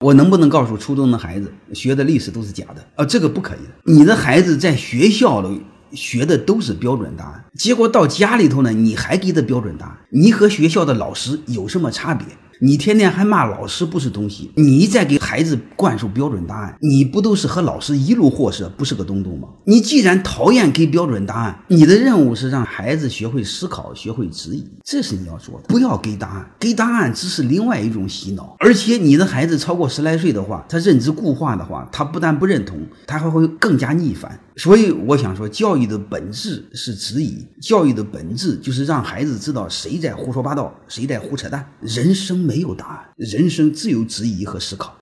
我能不能告诉初中的孩子学的历史都是假的？啊，这个不可以的。你的孩子在学校里学的都是标准答案，结果到家里头呢，你还给的标准答案，你和学校的老师有什么差别？你天天还骂老师不是东西，你再给孩子灌输标准答案，你不都是和老师一路货色，不是个东东吗？你既然讨厌给标准答案，你的任务是让孩子学会思考，学会质疑，这是你要做的。不要给答案，给答案只是另外一种洗脑。而且你的孩子超过十来岁的话，他认知固化的话，他不但不认同，他还会更加逆反。所以我想说，教育的本质是质疑，教育的本质就是让孩子知道谁在胡说八道，谁在胡扯淡。人生没有答案，人生只有质疑和思考。